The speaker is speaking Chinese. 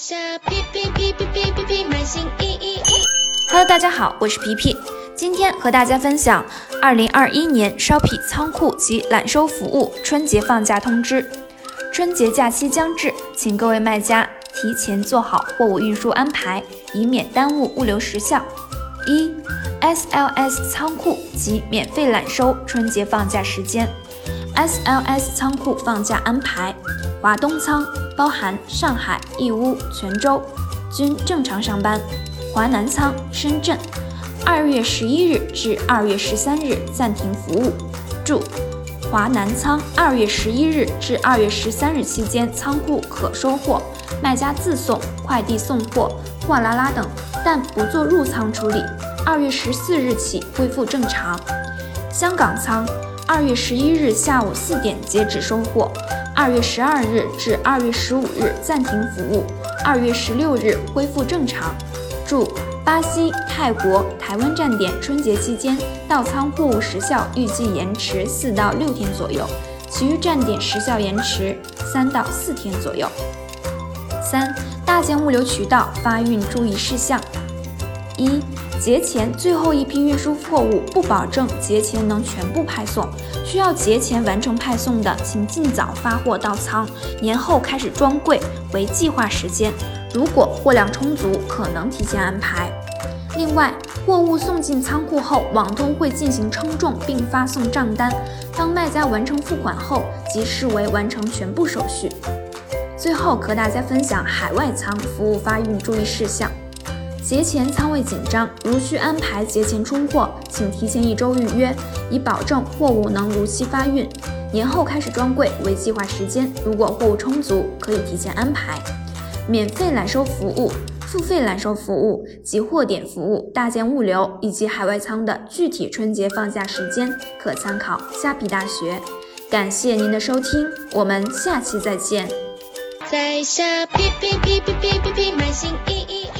下皮皮皮皮皮皮皮买新衣衣。Hello，大家好，我是皮皮，今天和大家分享二零二一年 Shopee 仓库及揽收服务春节放假通知。春节假期将至，请各位卖家提前做好货物运输安排，以免耽误物流时效。一、SLS 仓库及免费揽收春节放假时间。SLS 仓库放假安排：华东仓包含上海、义乌、泉州，均正常上班；华南仓深圳，二月十一日至二月十三日暂停服务。注：华南仓二月十一日至二月十三日期间仓库可收货，卖家自送、快递送货、货拉拉等，但不做入仓处理。二月十四日起恢复正常。香港仓。二月十一日下午四点截止收货，二月十二日至二月十五日暂停服务，二月十六日恢复正常。注：巴西、泰国、台湾站点春节期间到仓货物时效预计延迟四到六天左右，其余站点时效延迟三到四天左右。三大件物流渠道发运注意事项：一。节前最后一批运输货物不保证节前能全部派送，需要节前完成派送的，请尽早发货到仓，年后开始装柜为计划时间。如果货量充足，可能提前安排。另外，货物送进仓库后，网通会进行称重并发送账单，当卖家完成付款后，即视为完成全部手续。最后，和大家分享海外仓服务发运注意事项。节前仓位紧张，如需安排节前出货，请提前一周预约，以保证货物能如期发运。年后开始装柜为计划时间，如果货物充足，可以提前安排。免费揽收服务、付费揽收服务及货点服务、大件物流以及海外仓的具体春节放假时间，可参考虾皮大学。感谢您的收听，我们下期再见。在下皮皮皮皮皮皮皮买新衣衣。